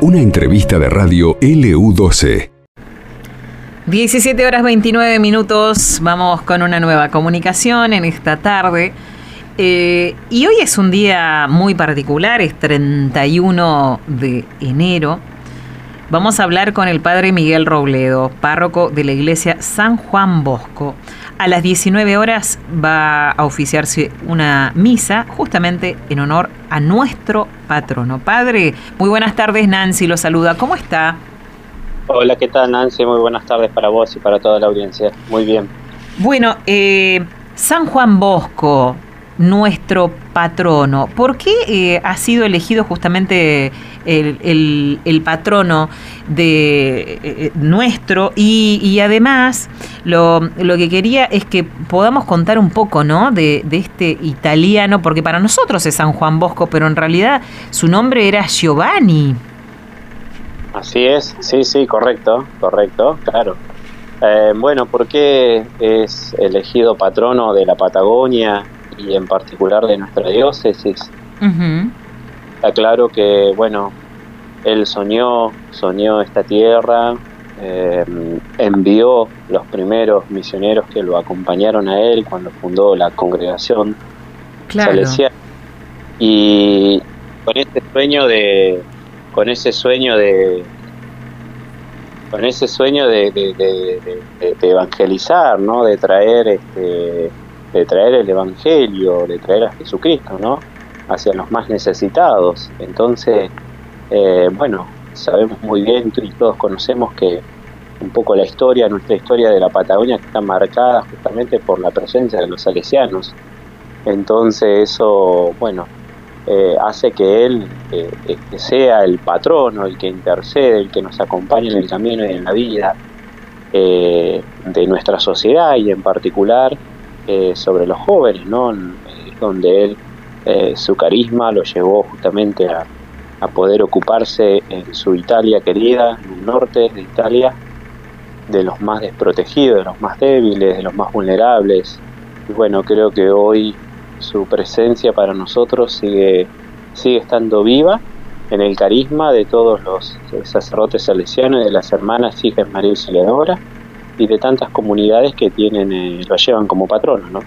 Una entrevista de radio LU12. 17 horas 29 minutos, vamos con una nueva comunicación en esta tarde. Eh, y hoy es un día muy particular, es 31 de enero. Vamos a hablar con el padre Miguel Robledo, párroco de la iglesia San Juan Bosco. A las 19 horas va a oficiarse una misa justamente en honor a nuestro patrono. Padre, muy buenas tardes, Nancy lo saluda. ¿Cómo está? Hola, ¿qué tal Nancy? Muy buenas tardes para vos y para toda la audiencia. Muy bien. Bueno, eh, San Juan Bosco, nuestro patrono. ¿Por qué eh, ha sido elegido justamente el, patrono de eh, nuestro? Y, además, lo, que quería es que podamos contar un poco, ¿no? De, de, este italiano, porque para nosotros es San Juan Bosco, pero en realidad su nombre era Giovanni. Así es, sí, sí, correcto, correcto, claro. Eh, bueno, ¿por qué es elegido patrono de la Patagonia y en particular de nuestra diócesis? Está claro que, bueno, él soñó, soñó esta tierra, eh, envió los primeros misioneros que lo acompañaron a él cuando fundó la congregación salesiana y con este sueño de con ese sueño de con ese sueño de, de, evangelizar, ¿no? De traer este, de traer el evangelio, de traer a Jesucristo, ¿no? Hacia los más necesitados. Entonces, eh, bueno, sabemos muy bien y todos conocemos que un poco la historia, nuestra historia de la Patagonia está marcada justamente por la presencia de los salesianos. Entonces eso, bueno, eh, hace que Él eh, sea el patrono, el que intercede, el que nos acompañe en el camino y en la vida eh, de nuestra sociedad y en particular sobre los jóvenes, ¿no? donde Él su carisma lo llevó justamente a, a poder ocuparse en su Italia querida, en el norte de Italia, de los más desprotegidos, de los más débiles, de los más vulnerables. Y bueno, creo que hoy su presencia para nosotros sigue, sigue estando viva en el carisma de todos los sacerdotes salesianos y de las hermanas hijas María Auxiliadora y de tantas comunidades que tienen eh, lo llevan como patrono, ¿no?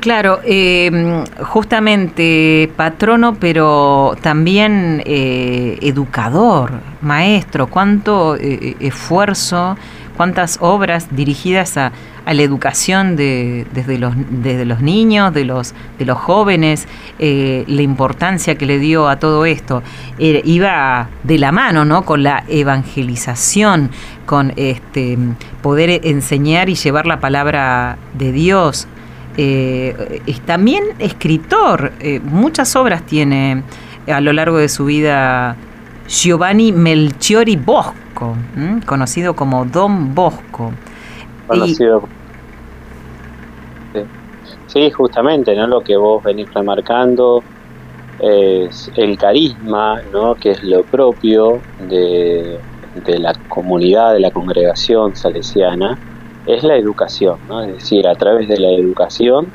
Claro, eh, justamente patrono, pero también eh, educador, maestro, cuánto esfuerzo, cuántas obras dirigidas a, a la educación de, desde, los, desde los niños, de los, de los jóvenes, eh, la importancia que le dio a todo esto. iba de la mano ¿no? con la evangelización, con este, poder enseñar y llevar la palabra de Dios. Eh, es también escritor, eh, muchas obras tiene a lo largo de su vida Giovanni Melchiori Bosco, conocido como Don Bosco. Sí, justamente, ¿no? Lo que vos venís remarcando es el carisma, ¿no? Que es lo propio de, la comunidad, de la congregación salesiana, es la educación, ¿no? Es decir, a través de la educación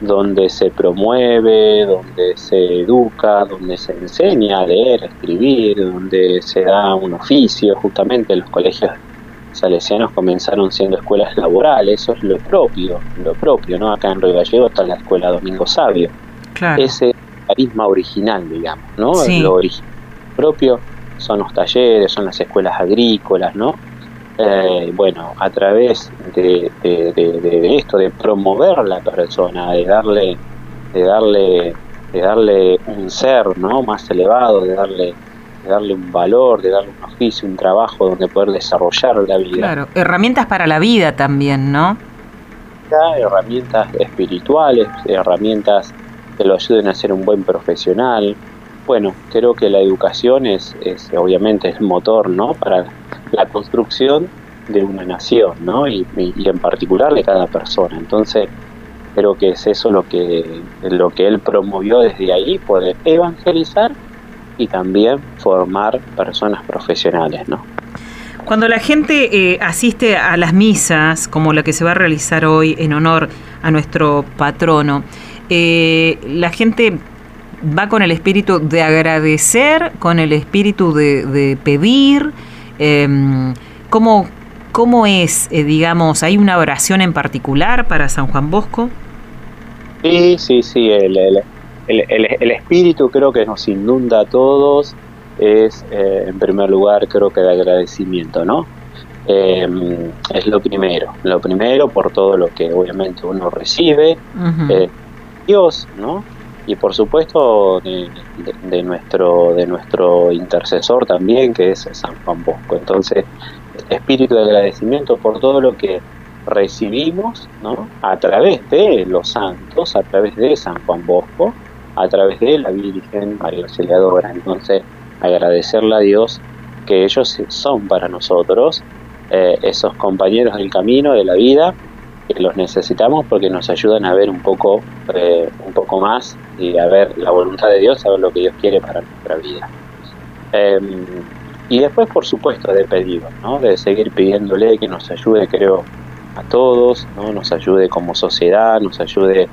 donde se promueve, donde se educa, donde se enseña a leer, a escribir, donde se da un oficio, justamente en los colegios salesianos comenzaron siendo escuelas laborales, eso es lo propio, lo propio, ¿no? Acá en Río Gallego está la escuela Domingo Sabio. Ese carisma original, digamos, ¿no? Lo original propio son los talleres, son las escuelas agrícolas, ¿no? Eh, bueno, a través de, de, esto, de promover la persona, de darle, de darle, de darle un ser, ¿no? Más elevado, de darle de darle un valor, de darle un oficio, un trabajo donde poder desarrollar la vida. Claro, herramientas para la vida también, ¿no? Herramientas espirituales, herramientas que lo ayuden a ser un buen profesional. Bueno, creo que la educación es, es obviamente el motor, ¿no? Para la construcción de una nación, ¿no? Y, y, en particular de cada persona. Entonces, creo que es eso lo que, lo que él promovió desde ahí, poder evangelizar y también formar personas profesionales, ¿no? Cuando la gente eh, asiste a las misas, como la que se va a realizar hoy en honor a nuestro patrono, eh, la gente va con el espíritu de agradecer, con el espíritu de, pedir. Em, ¿cómo, ¿Cómo es, eh, digamos, hay una oración en particular para San Juan Bosco? Sí, sí, sí, el, el, espíritu creo que nos inunda a todos, es eh, en primer lugar creo que de agradecimiento, ¿no? Em, es lo primero, lo primero por todo lo que obviamente uno recibe, eh, Dios, ¿no? Y por supuesto de, nuestro, de nuestro intercesor también, que es San Juan Bosco. Entonces, espíritu de agradecimiento por todo lo que recibimos ¿no? a través de los santos, a través de San Juan Bosco, a través de la Virgen María Auxiliadora. Entonces, agradecerle a Dios que ellos son para nosotros eh, esos compañeros del camino, de la vida, que los necesitamos porque nos ayudan a ver un poco, eh, un poco más y a ver la voluntad de Dios, a ver lo que Dios quiere para nuestra vida. Em, y después, por supuesto, de pedido, ¿no? de seguir pidiéndole que nos ayude, creo, a todos, ¿no? nos ayude como sociedad, nos ayude,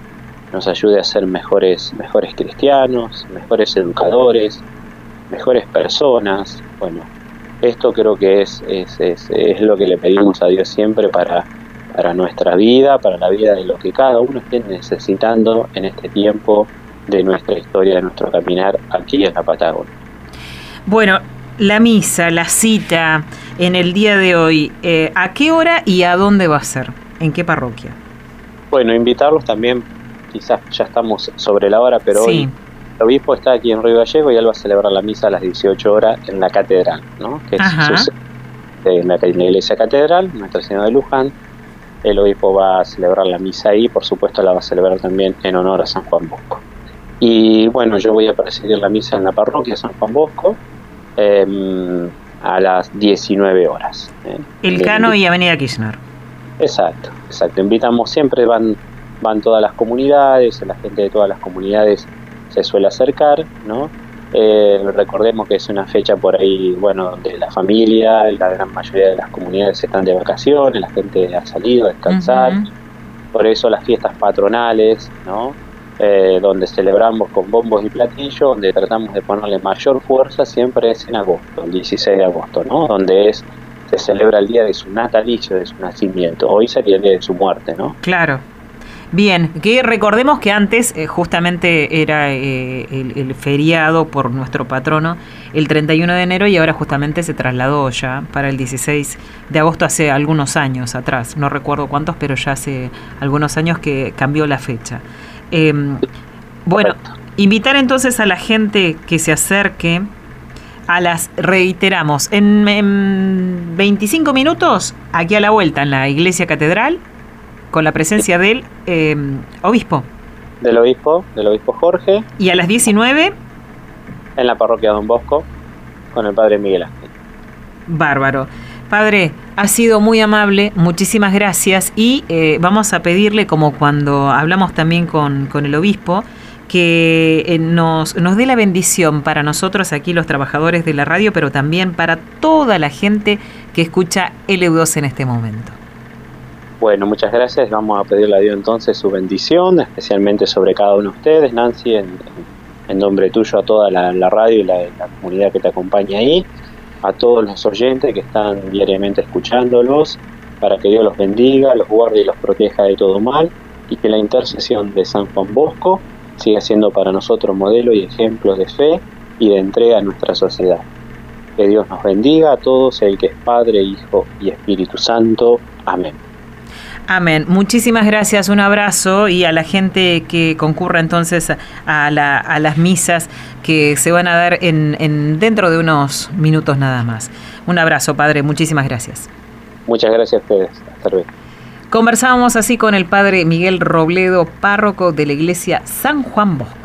nos ayude a ser mejores, mejores cristianos, mejores educadores, mejores personas. Bueno, esto creo que es, es, es, es lo que le pedimos a Dios siempre para, para nuestra vida, para la vida de lo que cada uno esté necesitando en este tiempo de nuestra historia, de nuestro caminar aquí en la Patagonia. Bueno, la misa, la cita en el día de hoy, eh, ¿a qué hora y a dónde va a ser? ¿En qué parroquia? Bueno, invitarlos también, quizás ya estamos sobre la hora, pero hoy el obispo está aquí en Río Gallego y él va a celebrar la misa a las 18 horas en la catedral, ¿no? que es en la, iglesia catedral, Nuestra Señora de Luján. El obispo va a celebrar la misa ahí, por supuesto la va a celebrar también en honor a San Juan Bosco. Y bueno, yo voy a presidir la misa en la parroquia San Juan Bosco, Em, a las 19 horas. ¿eh? El Cano y Avenida Kirchner. Exacto, exacto. Invitamos siempre, van, van todas las comunidades, la gente de todas las comunidades se suele acercar, ¿no? Eh, recordemos que es una fecha por ahí, bueno, donde la familia, la gran mayoría de las comunidades están de vacaciones, la gente ha salido a descansar, por eso las fiestas patronales, ¿no? Eh, donde celebramos con bombos y platillos, donde tratamos de ponerle mayor fuerza, siempre es en agosto, el 16 de agosto, ¿no? Donde es se celebra el día de su natalicio, de su nacimiento. Hoy sería el día de su muerte, ¿no? Claro. Bien, que recordemos que antes eh, justamente era eh, el, feriado por nuestro patrono el 31 de enero y ahora justamente se trasladó ya para el 16 de agosto hace algunos años atrás, no recuerdo cuántos, pero ya hace algunos años que cambió la fecha. Em, bueno, invitar entonces a la gente que se acerque a las, reiteramos, en, 25 minutos, aquí a la vuelta, en la iglesia catedral, con la presencia del em, obispo. Del obispo, del obispo Jorge. Y a las 19. En la parroquia Don Bosco, con el padre Miguel Ángel. Bárbaro. Padre, ha sido muy amable, muchísimas gracias y eh, vamos a pedirle, como cuando hablamos también con, el obispo, que eh, nos, nos dé la bendición para nosotros aquí los trabajadores de la radio, pero también para toda la gente que escucha LU2 en este momento. Bueno, muchas gracias. Vamos a pedirle a Dios entonces su bendición, especialmente sobre cada uno de ustedes, Nancy, en, nombre tuyo a toda la, radio y la comunidad que te acompaña ahí a todos los oyentes que están diariamente escuchándolos, para que Dios los bendiga, los guarde y los proteja de todo mal, y que la intercesión de San Juan Bosco siga siendo para nosotros modelo y ejemplo de fe y de entrega a nuestra sociedad. Que Dios nos bendiga a todos, el que es Padre, Hijo y Espíritu Santo. Amén. Amén. Muchísimas gracias, un abrazo y a la gente que concurra entonces a, las misas que se van a dar en, dentro de unos minutos nada más. Un abrazo, Padre, muchísimas gracias. Muchas gracias a ustedes. Hasta luego. Conversábamos así con el Padre Miguel Robledo, párroco de la iglesia San Juan Bosco.